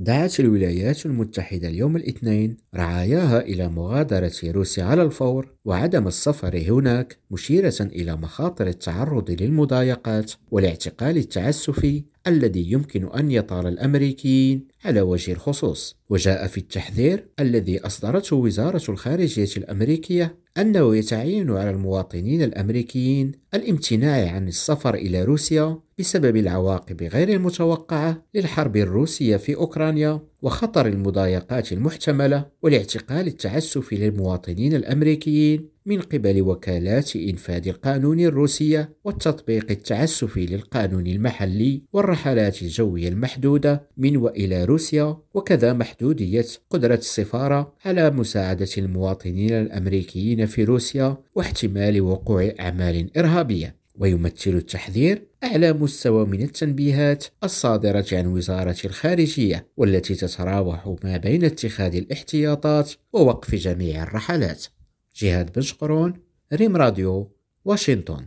دعت الولايات المتحدة اليوم الاثنين رعاياها إلى مغادرة روسيا على الفور وعدم السفر هناك مشيرة إلى مخاطر التعرض للمضايقات والاعتقال التعسفي الذي يمكن أن يطال الأمريكيين على وجه الخصوص. وجاء في التحذير الذي أصدرته وزارة الخارجية الأمريكية أنه يتعين على المواطنين الأمريكيين الامتناع عن السفر إلى روسيا بسبب العواقب غير المتوقعة للحرب الروسية في أوكرانيا وخطر المضايقات المحتملة والاعتقال التعسفي للمواطنين الأمريكيين من قبل وكالات إنفاذ القانون الروسية والتطبيق التعسفي للقانون المحلي والرحلات الجوية المحدودة من وإلى روسيا وكذا محدودية قدرة السفارة على مساعدة المواطنين الأمريكيين في روسيا واحتمال وقوع أعمال إرهابية. ويمثل التحذير أعلى مستوى من التنبيهات الصادرة عن وزارة الخارجية والتي تتراوح ما بين اتخاذ الاحتياطات ووقف جميع الرحلات. جهاد بن شقرون ريم راديو واشنطن.